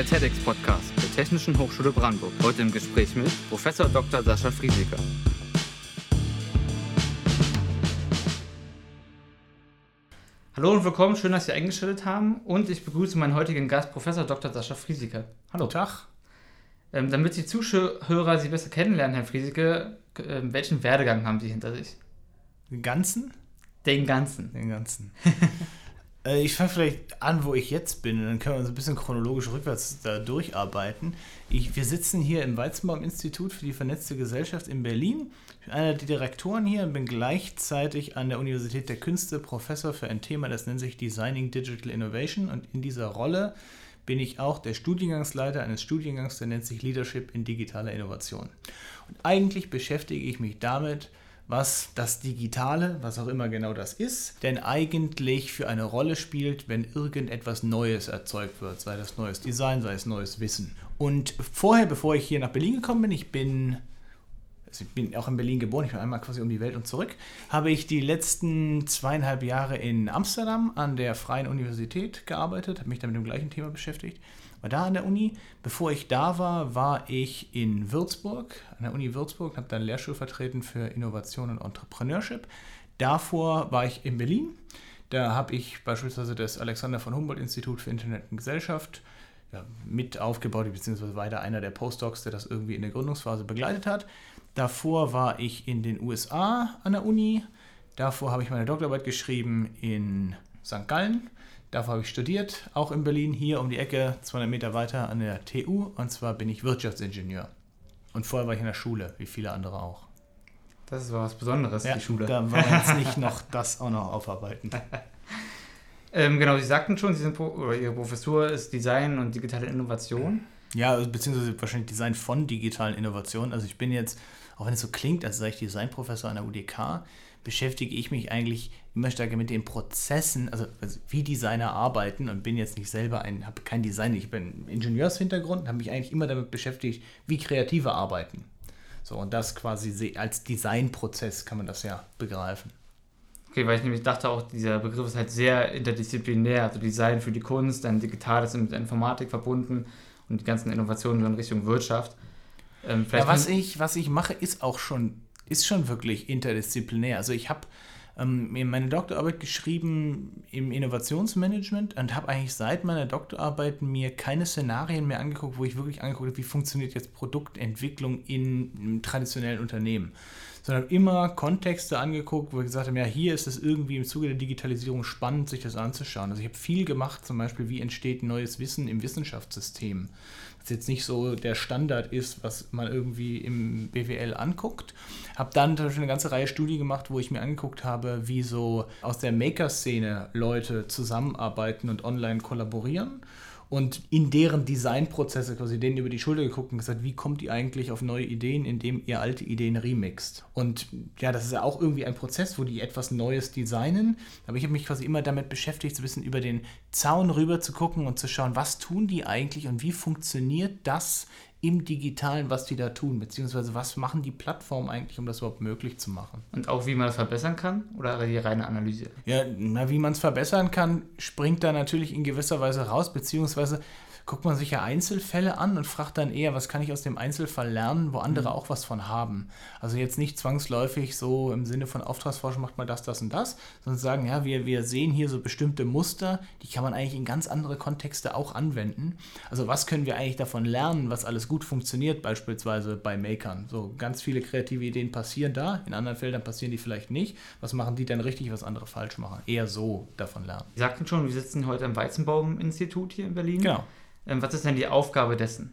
der TEDx-Podcast der Technischen Hochschule Brandenburg. Heute im Gespräch mit Professor Dr. Sascha Friesecker. Hallo und willkommen, schön, dass Sie eingeschaltet haben. Und ich begrüße meinen heutigen Gast, Professor Dr. Sascha Friesecker. Hallo. Guten Tag. Ähm, damit die Zuschauer Sie besser kennenlernen, Herr Frieseke, äh, welchen Werdegang haben Sie hinter sich? Den ganzen? Den ganzen. Den ganzen. Äh, ich fange vielleicht an, wo ich jetzt bin, und dann können wir uns ein bisschen chronologisch rückwärts da durcharbeiten. Ich, wir sitzen hier im Weizenbaum-Institut für die vernetzte Gesellschaft in Berlin. Ich bin einer der Direktoren hier und bin gleichzeitig an der Universität der Künste Professor für ein Thema, das nennt sich Designing Digital Innovation. Und in dieser Rolle bin ich auch der Studiengangsleiter eines Studiengangs, der nennt sich Leadership in digitaler Innovation. Und eigentlich beschäftige ich mich damit, was das Digitale, was auch immer genau das ist, denn eigentlich für eine Rolle spielt, wenn irgendetwas Neues erzeugt wird, sei das neues Design, sei es neues Wissen. Und vorher, bevor ich hier nach Berlin gekommen bin, ich bin also ich bin auch in Berlin geboren, ich bin einmal quasi um die Welt und zurück, habe ich die letzten zweieinhalb Jahre in Amsterdam an der Freien Universität gearbeitet, habe mich da mit dem gleichen Thema beschäftigt war da an der Uni. Bevor ich da war, war ich in Würzburg, an der Uni Würzburg, habe da einen Lehrstuhl vertreten für Innovation und Entrepreneurship. Davor war ich in Berlin. Da habe ich beispielsweise das Alexander von Humboldt Institut für Internet und Gesellschaft ja, mit aufgebaut, beziehungsweise weiter einer der Postdocs, der das irgendwie in der Gründungsphase begleitet hat. Davor war ich in den USA an der Uni. Davor habe ich meine Doktorarbeit geschrieben in St. Gallen. Davor habe ich studiert, auch in Berlin, hier um die Ecke, 200 Meter weiter an der TU. Und zwar bin ich Wirtschaftsingenieur. Und vorher war ich in der Schule, wie viele andere auch. Das ist was Besonderes, ja, die Schule. Da wollen wir jetzt nicht noch das auch noch aufarbeiten. ähm, genau, Sie sagten schon, Sie sind oder Ihre Professur ist Design und digitale Innovation. Ja, beziehungsweise wahrscheinlich Design von digitalen Innovationen. Also ich bin jetzt, auch wenn es so klingt, als sei ich Designprofessor an der UDK, beschäftige ich mich eigentlich immer stärker mit den Prozessen, also, also wie Designer arbeiten und bin jetzt nicht selber ein, habe kein Design, ich bin Ingenieurshintergrund, habe mich eigentlich immer damit beschäftigt, wie Kreative arbeiten. So, und das quasi als Designprozess kann man das ja begreifen. Okay, weil ich nämlich dachte auch, dieser Begriff ist halt sehr interdisziplinär, also Design für die Kunst, dann Digitales mit Informatik verbunden und die ganzen Innovationen in Richtung Wirtschaft. Ähm, ja, was ich, was ich mache, ist auch schon ist schon wirklich interdisziplinär. Also ich habe ähm, meine Doktorarbeit geschrieben im Innovationsmanagement und habe eigentlich seit meiner Doktorarbeit mir keine Szenarien mehr angeguckt, wo ich wirklich angeguckt habe, wie funktioniert jetzt Produktentwicklung in einem traditionellen Unternehmen sondern immer Kontexte angeguckt, wo ich gesagt habe, ja, hier ist es irgendwie im Zuge der Digitalisierung spannend, sich das anzuschauen. Also ich habe viel gemacht, zum Beispiel, wie entsteht neues Wissen im Wissenschaftssystem was jetzt nicht so der Standard ist, was man irgendwie im BWL anguckt. Habe dann zum Beispiel eine ganze Reihe Studien gemacht, wo ich mir angeguckt habe, wie so aus der Maker-Szene Leute zusammenarbeiten und online kollaborieren und in deren Designprozesse quasi denen über die Schulter geguckt und gesagt, wie kommt ihr eigentlich auf neue Ideen, indem ihr alte Ideen remixt. Und ja, das ist ja auch irgendwie ein Prozess, wo die etwas Neues designen. Aber ich habe mich quasi immer damit beschäftigt, so ein bisschen über den Zaun rüber zu gucken und zu schauen, was tun die eigentlich und wie funktioniert das im Digitalen, was die da tun, beziehungsweise was machen die Plattformen eigentlich, um das überhaupt möglich zu machen. Und auch wie man das verbessern kann oder die reine Analyse? Ja, na, wie man es verbessern kann, springt da natürlich in gewisser Weise raus, beziehungsweise guckt man sich ja Einzelfälle an und fragt dann eher, was kann ich aus dem Einzelfall lernen, wo andere mhm. auch was von haben. Also jetzt nicht zwangsläufig so im Sinne von Auftragsforschung macht man das, das und das, sondern sagen, ja, wir, wir sehen hier so bestimmte Muster, die kann man eigentlich in ganz andere Kontexte auch anwenden. Also was können wir eigentlich davon lernen, was alles gut funktioniert, beispielsweise bei Makern. So ganz viele kreative Ideen passieren da, in anderen Feldern passieren die vielleicht nicht. Was machen die dann richtig, was andere falsch machen? Eher so davon lernen. Sie sagten schon, wir sitzen heute im Weizenbaum-Institut hier in Berlin. Genau. Ähm, was ist denn die Aufgabe dessen?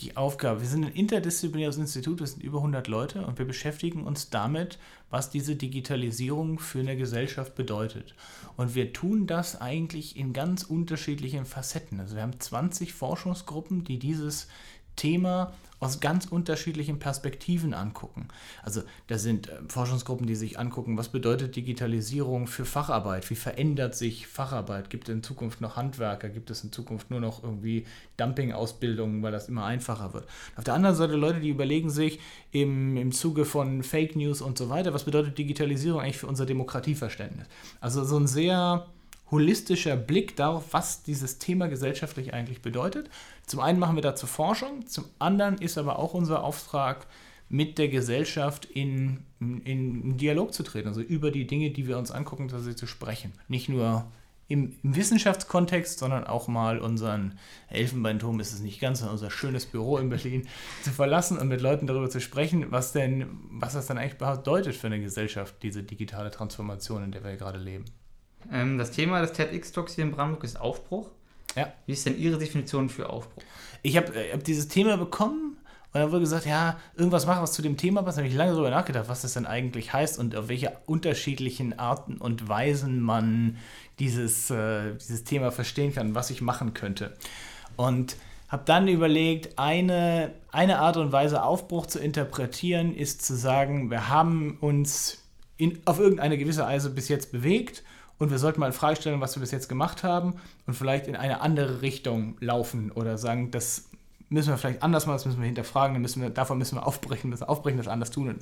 Die Aufgabe, wir sind ein interdisziplinäres Institut, wir sind über 100 Leute und wir beschäftigen uns damit, was diese Digitalisierung für eine Gesellschaft bedeutet. Und wir tun das eigentlich in ganz unterschiedlichen Facetten. Also wir haben 20 Forschungsgruppen, die dieses Thema aus ganz unterschiedlichen Perspektiven angucken. Also da sind äh, Forschungsgruppen, die sich angucken, was bedeutet Digitalisierung für Facharbeit, wie verändert sich Facharbeit, gibt es in Zukunft noch Handwerker, gibt es in Zukunft nur noch irgendwie Dumping-Ausbildungen, weil das immer einfacher wird. Auf der anderen Seite Leute, die überlegen sich im, im Zuge von Fake News und so weiter, was bedeutet Digitalisierung eigentlich für unser Demokratieverständnis. Also so ein sehr holistischer Blick darauf, was dieses Thema gesellschaftlich eigentlich bedeutet. Zum einen machen wir dazu Forschung, zum anderen ist aber auch unser Auftrag, mit der Gesellschaft in, in, in Dialog zu treten, also über die Dinge, die wir uns angucken, tatsächlich zu sprechen. Nicht nur im, im, Wissenschaftskontext, sondern auch mal unseren Elfenbeinturm ist es nicht ganz, sondern unser schönes Büro in Berlin zu verlassen und mit Leuten darüber zu sprechen, was denn, was das dann eigentlich bedeutet für eine Gesellschaft, diese digitale Transformation, in der wir gerade leben. Ähm, das Thema des TEDx-Talks hier in Brandenburg ist Aufbruch. Ja. Wie ist denn Ihre Definition für Aufbruch? Ich habe hab dieses Thema bekommen und dann wurde gesagt, ja, irgendwas machen, was zu dem Thema passt. Da habe ich lange darüber nachgedacht, was das denn eigentlich heißt und auf welche unterschiedlichen Arten und Weisen man dieses, äh, dieses Thema verstehen kann, was ich machen könnte. Und habe dann überlegt, eine, eine Art und Weise, Aufbruch zu interpretieren, ist zu sagen, wir haben uns in, auf irgendeine gewisse Weise bis jetzt bewegt und wir sollten mal in Frage stellen, was wir bis jetzt gemacht haben und vielleicht in eine andere Richtung laufen oder sagen, das müssen wir vielleicht anders machen, das müssen wir hinterfragen, müssen wir, davon müssen wir aufbrechen, müssen aufbrechen, das anders tun und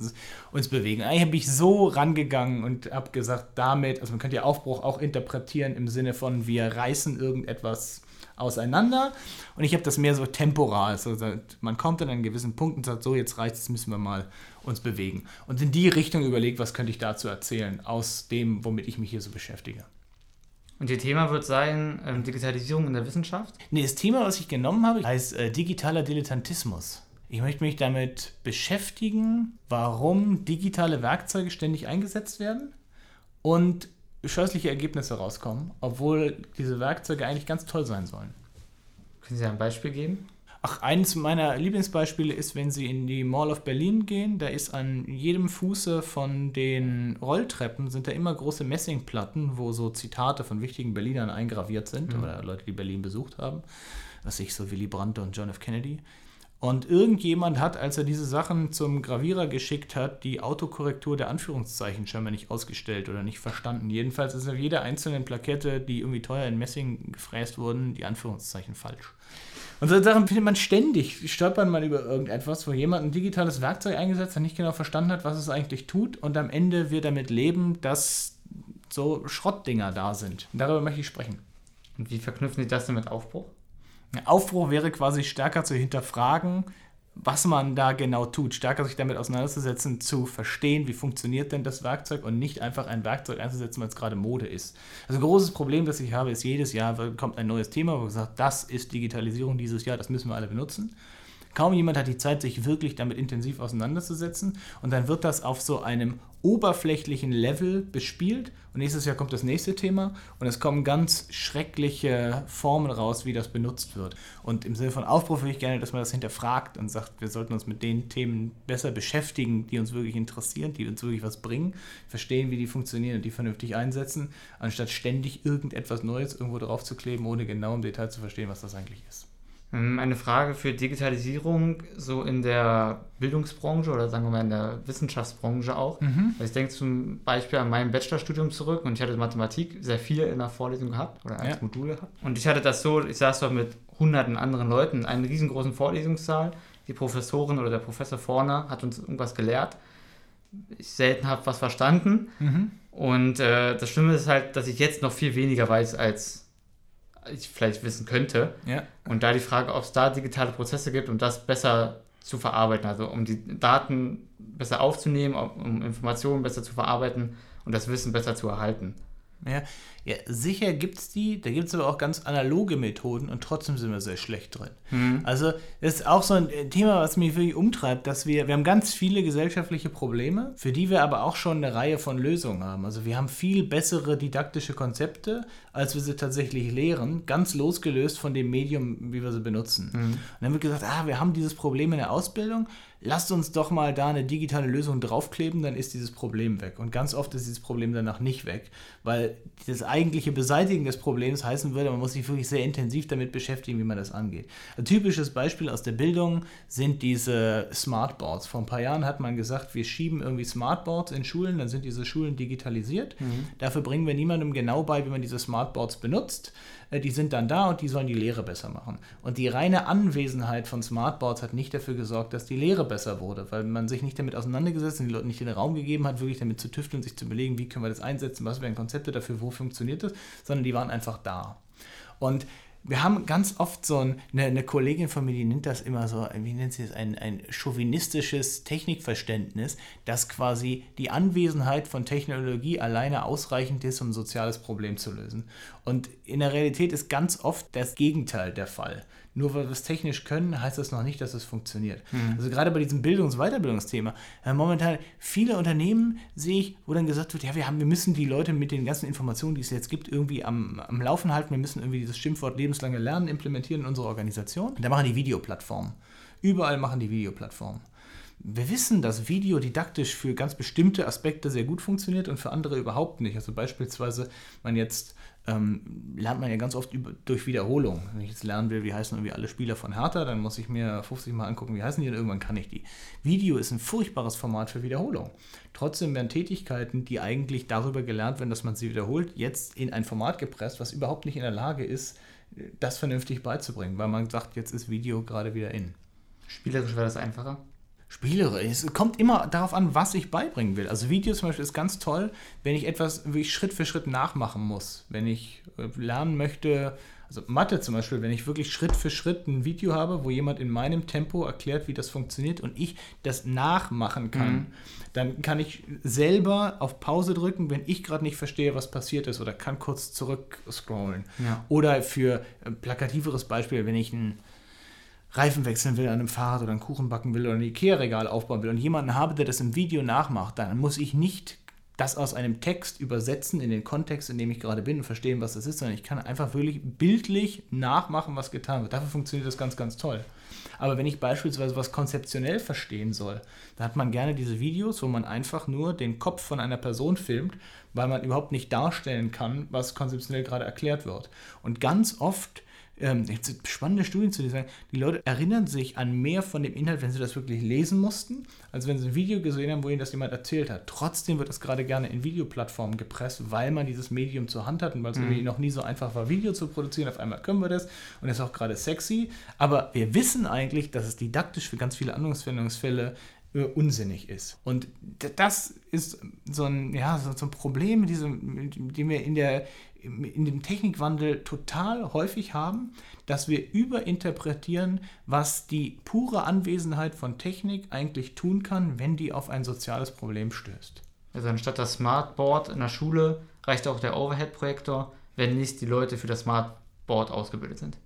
uns bewegen. Eigentlich bin ich so rangegangen und habe gesagt, damit, also man könnte ja Aufbruch auch interpretieren im Sinne von, wir reißen irgendetwas auseinander und ich habe das mehr so temporal, also man kommt an einen gewissen Punkt und sagt, so jetzt reicht es, müssen wir mal uns bewegen. Und in die Richtung überlegt, was könnte ich dazu erzählen, aus dem, womit ich mich hier so beschäftige. Und Ihr Thema wird sein ähm, Digitalisierung in der Wissenschaft? Nee, das Thema, was ich genommen habe, heißt äh, digitaler Dilettantismus. Ich möchte mich damit beschäftigen, warum digitale Werkzeuge ständig eingesetzt werden und scheußliche Ergebnisse rauskommen, obwohl diese Werkzeuge eigentlich ganz toll sein sollen. Können Sie ein Beispiel geben? Ach, eines meiner Lieblingsbeispiele ist, wenn Sie in die Mall of Berlin gehen, da ist an jedem Fuße von den Rolltreppen sind da immer große Messingplatten, wo so Zitate von wichtigen Berlinern eingraviert sind mhm. oder Leute, die Berlin besucht haben. Was ich so Willy Brandt und John F. Kennedy. Und irgendjemand hat, als er diese Sachen zum Gravierer geschickt hat, die Autokorrektur der Anführungszeichen scheinbar nicht ausgestellt oder nicht verstanden. Jedenfalls ist auf jeder einzelnen Plakette, die irgendwie teuer in Messing gefräst wurden, die Anführungszeichen falsch. Und so Sachen findet man ständig. Stolpert man über irgendetwas, wo jemand ein digitales Werkzeug eingesetzt hat, nicht genau verstanden hat, was es eigentlich tut und am Ende wird damit leben, dass so Schrottdinger da sind. Und darüber möchte ich sprechen. Und wie verknüpfen Sie das denn mit Aufbruch? Aufbruch wäre quasi stärker zu hinterfragen, was man da genau tut, stärker sich damit auseinanderzusetzen, zu verstehen, wie funktioniert denn das Werkzeug und nicht einfach ein Werkzeug einzusetzen, weil es gerade Mode ist. Also ein großes Problem, das ich habe, ist, jedes Jahr kommt ein neues Thema, wo gesagt, das ist Digitalisierung dieses Jahr, das müssen wir alle benutzen. Kaum jemand hat die Zeit, sich wirklich damit intensiv auseinanderzusetzen und dann wird das auf so einem oberflächlichen Level bespielt und nächstes Jahr kommt das nächste Thema und es kommen ganz schreckliche Formen raus, wie das benutzt wird. Und im Sinne von Aufbruch würde ich gerne, dass man das hinterfragt und sagt, wir sollten uns mit den Themen besser beschäftigen, die uns wirklich interessieren, die uns wirklich was bringen, verstehen, wie die funktionieren und die vernünftig einsetzen, anstatt ständig irgendetwas Neues irgendwo drauf zu kleben, ohne genau im Detail zu verstehen, was das eigentlich ist. Ähm, eine Frage für Digitalisierung so in der Bildungsbranche oder sagen wir mal in der Wissenschaftsbranche auch. Mhm. Ich denke zum Beispiel an mein Bachelorstudium zurück und ich hatte Mathematik sehr viel in der Vorlesung gehabt oder als ja. Modul gehabt. Und ich hatte das so, ich saß dort mit hunderten anderen Leuten in einem riesengroßen Vorlesungssaal. Die Professorin oder der Professor vorne hat uns irgendwas gelehrt. Ich selten habe was verstanden. Mhm. Und äh, das Schlimme ist halt, dass ich jetzt noch viel weniger weiß als ich vielleicht wissen könnte. Ja. Und da die Frage, ob es da digitale Prozesse gibt, um das besser zu verarbeiten, also um die Daten besser aufzunehmen, um Informationen besser zu verarbeiten und das Wissen besser zu erhalten. Ja, ja sicher gibt es die, da gibt es aber auch ganz analoge Methoden und trotzdem sind wir sehr schlecht drin. Mhm. Also das ist auch so ein Thema, was mich wirklich umtreibt, dass wir, wir haben ganz viele gesellschaftliche Probleme, für die wir aber auch schon eine Reihe von Lösungen haben. Also wir haben viel bessere didaktische Konzepte, als wir sie tatsächlich lehren, ganz losgelöst von dem Medium, wie wir sie benutzen. Mhm. Und dann wird gesagt, ah, wir haben dieses Problem in der Ausbildung, lasst uns doch mal da eine digitale Lösung draufkleben, dann ist dieses Problem weg. Und ganz oft ist dieses Problem danach nicht weg, weil das eigentliche Beseitigen des Problems heißen würde, man muss sich wirklich sehr intensiv damit beschäftigen, wie man das angeht. Ein typisches Beispiel aus der Bildung sind diese Smartboards. Vor ein paar Jahren hat man gesagt, wir schieben irgendwie Smartboards in Schulen, dann sind diese Schulen digitalisiert. Mhm. Dafür bringen wir niemandem genau bei, wie man diese Smartboards benutzt. äh, die sind dann da und die sollen die Lehre besser machen. Und die reine Anwesenheit von Smartboards hat nicht dafür gesorgt, dass die Lehre besser wurde, weil man sich nicht damit auseinandergesetzt und die Leute nicht den Raum gegeben hat, wirklich damit zu tüfteln, sich zu überlegen, wie können wir das einsetzen, was wären Konzepte dafür, wo funktioniert das, sondern die waren einfach da. Und wir haben ganz oft so ein, eine, eine, Kollegin von mir, die nennt das immer so, wie nennt sie das, ein, ein chauvinistisches Technikverständnis, dass quasi die Anwesenheit von Technologie alleine ausreichend ist, um ein soziales Problem zu lösen. Und in der Realität ist ganz oft das Gegenteil der Fall nur weil wir es technisch können, heißt das noch nicht, dass es funktioniert. Mhm. Also gerade bei diesem Bildungs- und Weiterbildungsthema, äh, momentan viele Unternehmen sehe ich, wo dann gesagt wird, ja, wir, haben, wir müssen die Leute mit den ganzen Informationen, die es jetzt gibt, irgendwie am, am Laufen halten. Wir müssen irgendwie dieses Schimpfwort lebenslange Lernen implementieren in unsere Organisation. Und da machen die Videoplattformen. Überall machen die Videoplattformen. Wir wissen, dass Video didaktisch für ganz bestimmte Aspekte sehr gut funktioniert und für andere überhaupt nicht. Also beispielsweise, man jetzt ähm, lernt man ja ganz oft über, durch Wiederholung. Wenn ich jetzt lernen will, wie heißen irgendwie alle Spieler von Hertha, dann muss ich mir 50 Mal angucken, wie heißen die und irgendwann kann ich die. Video ist ein furchtbares Format für Wiederholung. Trotzdem werden Tätigkeiten, die eigentlich darüber gelernt werden, dass man sie wiederholt, jetzt in ein Format gepresst, was überhaupt nicht in der Lage ist, das vernünftig beizubringen, weil man sagt, jetzt ist Video gerade wieder in. Spielerisch wäre das einfacher? Spielerisch. Es kommt immer darauf an, was ich beibringen will. Also Video zum Beispiel ist ganz toll, wenn ich etwas wirklich Schritt für Schritt nachmachen muss. Wenn ich äh, lernen möchte, also Mathe zum Beispiel, wenn ich wirklich Schritt für Schritt ein Video habe, wo jemand in meinem Tempo erklärt, wie das funktioniert und ich das nachmachen kann, mhm. dann kann ich selber auf Pause drücken, wenn ich gerade nicht verstehe, was passiert ist oder kann kurz zurück scrollen. Ja. Oder für äh, plakativeres Beispiel, wenn ich ein Reifen wechseln will an einem Fahrrad oder einen Kuchen backen will oder ein Ikea-Regal aufbauen will und jemanden habe, der das im Video nachmacht, dann muss ich nicht das aus einem Text übersetzen in den Kontext, in dem ich gerade bin und verstehen, was das ist, sondern ich kann einfach wirklich bildlich nachmachen, was getan wird. Dafür funktioniert das ganz, ganz toll. Aber wenn ich beispielsweise was konzeptionell verstehen soll, dann hat man gerne diese Videos, wo man einfach nur den Kopf von einer Person filmt, weil man überhaupt nicht darstellen kann, was konzeptionell gerade erklärt wird. Und ganz oft ähm, spannende Studien zu dir sagen, die Leute erinnern sich an mehr von dem Inhalt, wenn sie das wirklich lesen mussten, als wenn sie ein Video gesehen haben, wo ihnen das jemand erzählt hat. Trotzdem wird das gerade gerne in Videoplattformen gepresst, weil man dieses Medium zur Hand hat und weil es mhm. irgendwie noch nie so einfach war, Video zu produzieren. Auf einmal können wir das und das ist auch gerade sexy. Aber wir wissen eigentlich, dass es didaktisch für ganz viele Anwendungsfälle äh, unsinnig ist. Und das ist so ein, ja, so ein Problem, diese, den wir in der in dem Technikwandel total häufig haben, dass wir überinterpretieren, was die pure Anwesenheit von Technik eigentlich tun kann, wenn die auf ein soziales Problem stößt. Also anstatt das Smartboard in der Schule reicht auch der Overhead-Projektor, wenn nicht die Leute für das Smartboard ausgebildet sind.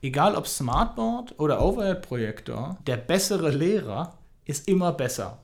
Egal ob Smartboard oder Overhead-Projektor, der bessere Lehrer ist immer besser.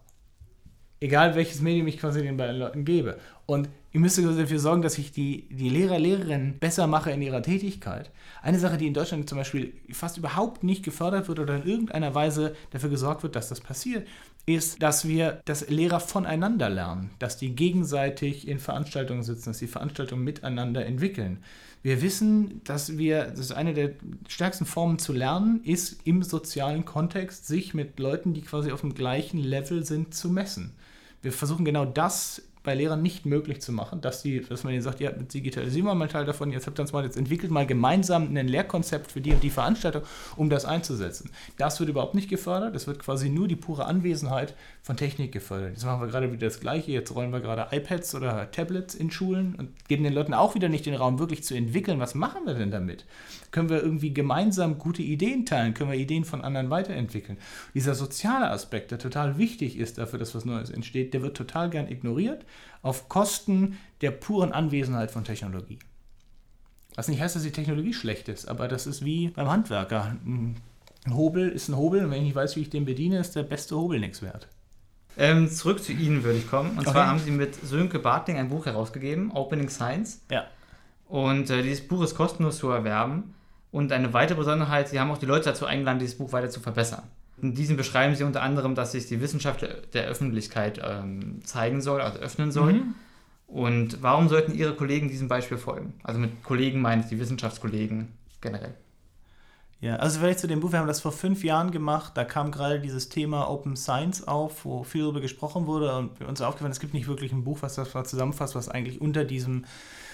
Egal welches Medium ich quasi den beiden Leuten gebe. Und Ihr müsst dafür sorgen, dass ich die, die Lehrer, Lehrerinnen besser mache in ihrer Tätigkeit. Eine Sache, die in Deutschland zum Beispiel fast überhaupt nicht gefördert wird oder in irgendeiner Weise dafür gesorgt wird, dass das passiert, ist, dass wir, dass Lehrer voneinander lernen, dass die gegenseitig in Veranstaltungen sitzen, dass die Veranstaltungen miteinander entwickeln. Wir wissen, dass wir, das ist eine der stärksten Formen zu lernen, ist im sozialen Kontext, sich mit Leuten, die quasi auf dem gleichen Level sind, zu messen. Wir versuchen genau das bei Lehrern nicht möglich zu machen, dass, die, dass man ihnen sagt, ja, digitalisieren wir mal einen Teil davon, jetzt habt ihr uns mal, jetzt entwickelt mal gemeinsam ein Lehrkonzept für die und die Veranstaltung, um das einzusetzen. Das wird überhaupt nicht gefördert, es wird quasi nur die pure Anwesenheit von Technik gefördert. Jetzt machen wir gerade wieder das Gleiche, jetzt rollen wir gerade iPads oder Tablets in Schulen und geben den Leuten auch wieder nicht den Raum, wirklich zu entwickeln, was machen wir denn damit? Können wir irgendwie gemeinsam gute Ideen teilen? Können wir Ideen von anderen weiterentwickeln? Dieser soziale Aspekt, der total wichtig ist dafür, dass was Neues entsteht, der wird total gern ignoriert auf Kosten der puren Anwesenheit von Technologie. Was nicht heißt, dass die Technologie schlecht ist, aber das ist wie beim Handwerker. Ein Hobel ist ein Hobel und wenn ich nicht weiß, wie ich den bediene, ist der beste Hobel nichts wert. Ähm, zurück zu Ihnen würde ich kommen. Und okay. zwar haben Sie mit Sönke Bartling ein Buch herausgegeben, Opening Science. Ja. Und äh, dieses Buch ist kostenlos zu erwerben. Und eine weitere Besonderheit, Sie haben auch die Leute dazu eingeladen, dieses Buch weiter zu verbessern. In diesem beschreiben sie unter anderem, dass sich die Wissenschaft der Öffentlichkeit ähm, zeigen soll, also öffnen soll. Mhm. Und warum sollten Ihre Kollegen diesem Beispiel folgen? Also mit Kollegen meine ich die Wissenschaftskollegen generell. Ja, also vielleicht zu dem Buch, wir haben das vor fünf Jahren gemacht, da kam gerade dieses Thema Open Science auf, wo viel darüber gesprochen wurde und uns aufgefallen, es gibt nicht wirklich ein Buch, was das zusammenfasst, was eigentlich unter diesem,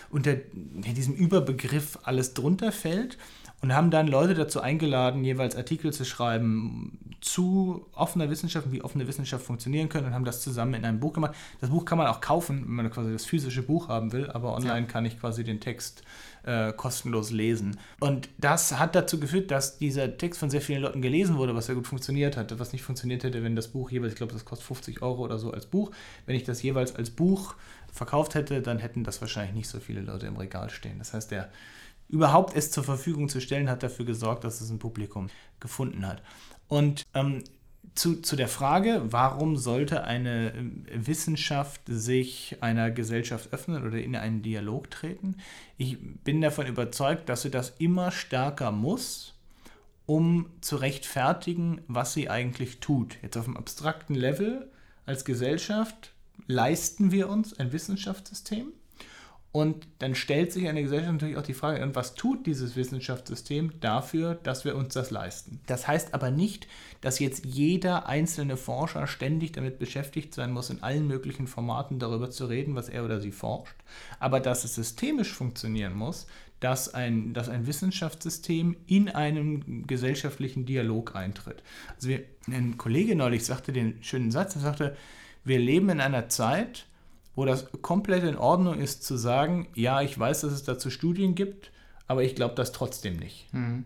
unter diesem Überbegriff alles drunter fällt und haben dann Leute dazu eingeladen, jeweils Artikel zu schreiben zu offener Wissenschaft und wie offene Wissenschaft funktionieren können und haben das zusammen in einem Buch gemacht. Das Buch kann man auch kaufen, wenn man quasi das physische Buch haben will, aber online ja. kann ich quasi den Text äh, kostenlos lesen. Und das hat dazu geführt, dass dieser Text von sehr vielen Leuten gelesen wurde, was sehr gut funktioniert hat. Was nicht funktioniert hätte, wenn das Buch jeweils, ich glaube, das kostet 50 Euro oder so als Buch. Wenn ich das jeweils als Buch verkauft hätte, dann hätten das wahrscheinlich nicht so viele Leute im Regal stehen. Das heißt, der überhaupt es zur Verfügung zu stellen, hat dafür gesorgt, dass es ein Publikum gefunden hat. Und ähm, zu, zu der Frage, warum sollte eine ähm, Wissenschaft sich einer Gesellschaft öffnen oder in einen Dialog treten? Ich bin davon überzeugt, dass sie das immer stärker muss, um zu rechtfertigen, was sie eigentlich tut. Jetzt auf einem abstrakten Level als Gesellschaft leisten wir uns ein Wissenschaftssystem und dann stellt sich eine Gesellschaft natürlich auch die Frage, was tut dieses Wissenschaftssystem dafür, dass wir uns das leisten? Das heißt aber nicht, dass jetzt jeder einzelne Forscher ständig damit beschäftigt sein muss, in allen möglichen Formaten darüber zu reden, was er oder sie forscht, aber dass es systemisch funktionieren muss, dass ein, dass ein Wissenschaftssystem in einen gesellschaftlichen Dialog eintritt. Also wir, ein Kollege neulich sagte den schönen Satz, er sagte, wir leben in einer Zeit, wo das komplett in Ordnung ist zu sagen, ja, ich weiß, dass es dazu Studien gibt, aber ich glaube das trotzdem nicht. Mhm.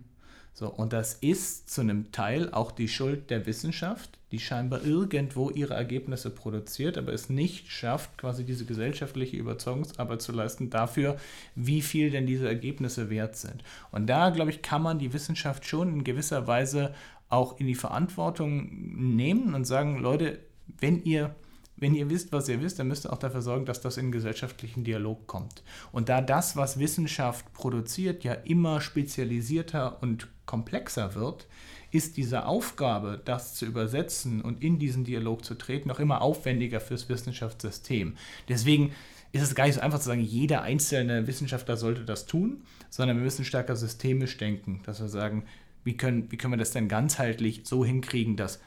So, und das ist zu einem Teil auch die Schuld der Wissenschaft, die scheinbar irgendwo ihre Ergebnisse produziert, aber es nicht schafft, quasi diese gesellschaftliche Überzeugungsarbeit zu leisten dafür, wie viel denn diese Ergebnisse wert sind. Und da, glaube ich, kann man die Wissenschaft schon in gewisser Weise auch in die Verantwortung nehmen und sagen, Leute, wenn ihr wenn ihr wisst, was ihr wisst, dann müsst ihr auch dafür sorgen, dass das in gesellschaftlichen Dialog kommt. Und da das, was Wissenschaft produziert, ja immer spezialisierter und komplexer wird, ist diese Aufgabe, das zu übersetzen und in diesen Dialog zu treten, noch immer aufwendiger fürs Wissenschaftssystem. Deswegen ist es gar nicht so einfach zu sagen, jeder einzelne Wissenschaftler sollte das tun, sondern wir müssen stärker systemisch denken, dass wir sagen, wie können, wie können wir das denn ganzheitlich so hinkriegen, dass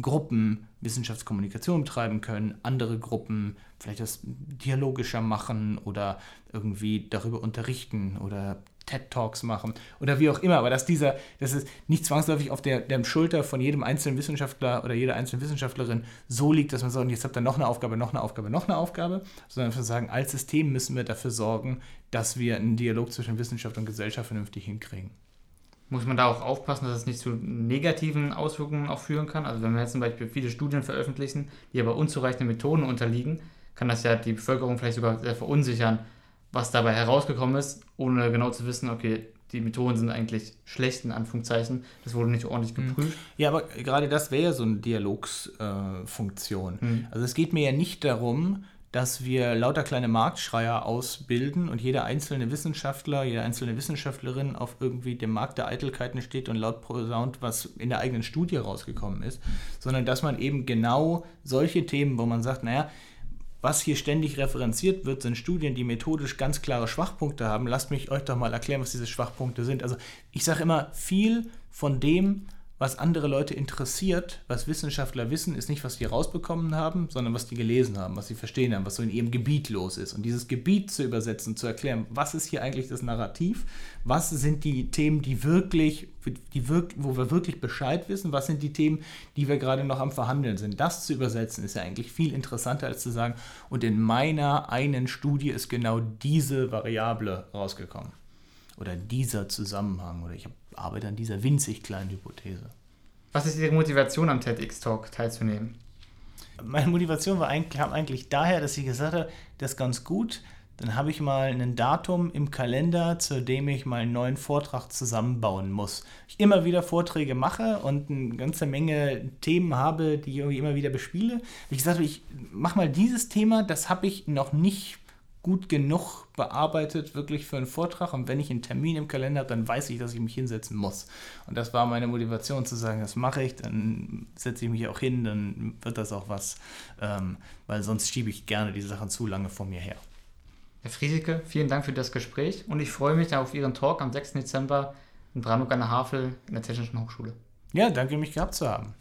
Gruppen Wissenschaftskommunikation betreiben können, andere Gruppen vielleicht das dialogischer machen oder irgendwie darüber unterrichten oder TED Talks machen oder wie auch immer, aber dass dieser, dass es nicht zwangsläufig auf der, der Schulter von jedem einzelnen Wissenschaftler oder jeder einzelnen Wissenschaftlerin so liegt, dass man sagt, jetzt habt ihr noch eine Aufgabe, noch eine Aufgabe, noch eine Aufgabe, sondern wir sagen, als System müssen wir dafür sorgen, dass wir einen Dialog zwischen Wissenschaft und Gesellschaft vernünftig hinkriegen muss man da auch aufpassen, dass es nicht zu negativen Auswirkungen auch führen kann. Also wenn wir jetzt zum Beispiel viele Studien veröffentlichen, die aber unzureichenden Methoden unterliegen, kann das ja die Bevölkerung vielleicht sogar sehr verunsichern, was dabei herausgekommen ist, ohne genau zu wissen, okay, die Methoden sind eigentlich schlecht, in Anführungszeichen. Das wurde nicht ordentlich mhm. geprüft. Ja, aber gerade das wäre ja so eine Dialogsfunktion. Äh, mhm. Also es geht mir ja nicht darum, dass wir lauter kleine Marktschreier ausbilden und jeder einzelne Wissenschaftler, jede einzelne Wissenschaftlerin auf irgendwie dem Markt der Eitelkeiten steht und laut posaunt, was in der eigenen Studie rausgekommen ist, sondern dass man eben genau solche Themen, wo man sagt, naja, was hier ständig referenziert wird, sind Studien, die methodisch ganz klare Schwachpunkte haben. Lasst mich euch doch mal erklären, was diese Schwachpunkte sind. Also ich sage immer, viel von dem, was andere Leute interessiert, was Wissenschaftler wissen, ist nicht, was die rausbekommen haben, sondern was die gelesen haben, was sie verstehen haben, was so in ihrem Gebiet los ist. Und dieses Gebiet zu übersetzen, zu erklären, was ist hier eigentlich das Narrativ, was sind die Themen, die wirklich, die wirk wo wir wirklich Bescheid wissen, was sind die Themen, die wir gerade noch am Verhandeln sind. Das zu übersetzen ist ja eigentlich viel interessanter, als zu sagen, und in meiner einen Studie ist genau diese Variable rausgekommen. Oder dieser Zusammenhang. Oder ich habe arbeite an dieser winzig kleinen Hypothese. Was ist Ihre Motivation am TEDx-Talk teilzunehmen? Meine Motivation war eigentlich, kam eigentlich daher, dass ich gesagt habe, das ist ganz gut. Dann habe ich mal ein Datum im Kalender, zu dem ich mal einen neuen Vortrag zusammenbauen muss. Ich immer wieder Vorträge mache und eine ganze Menge Themen habe, die ich irgendwie immer wieder bespiele. Ich gesagt ich mache mal dieses Thema, das habe ich noch nicht gut genug bearbeitet, wirklich für einen Vortrag. Und wenn ich einen Termin im Kalender habe, dann weiß ich, dass ich mich hinsetzen muss. Und das war meine Motivation zu sagen, das mache ich, dann setze ich mich auch hin, dann wird das auch was, ähm, weil sonst schiebe ich gerne die Sachen zu lange vor mir her. Herr Friesike, vielen Dank für das Gespräch und ich freue mich auf Ihren Talk am 6. Dezember in Brandenburg an der Havel in der Technischen Hochschule. Ja, danke, mich gehabt zu haben.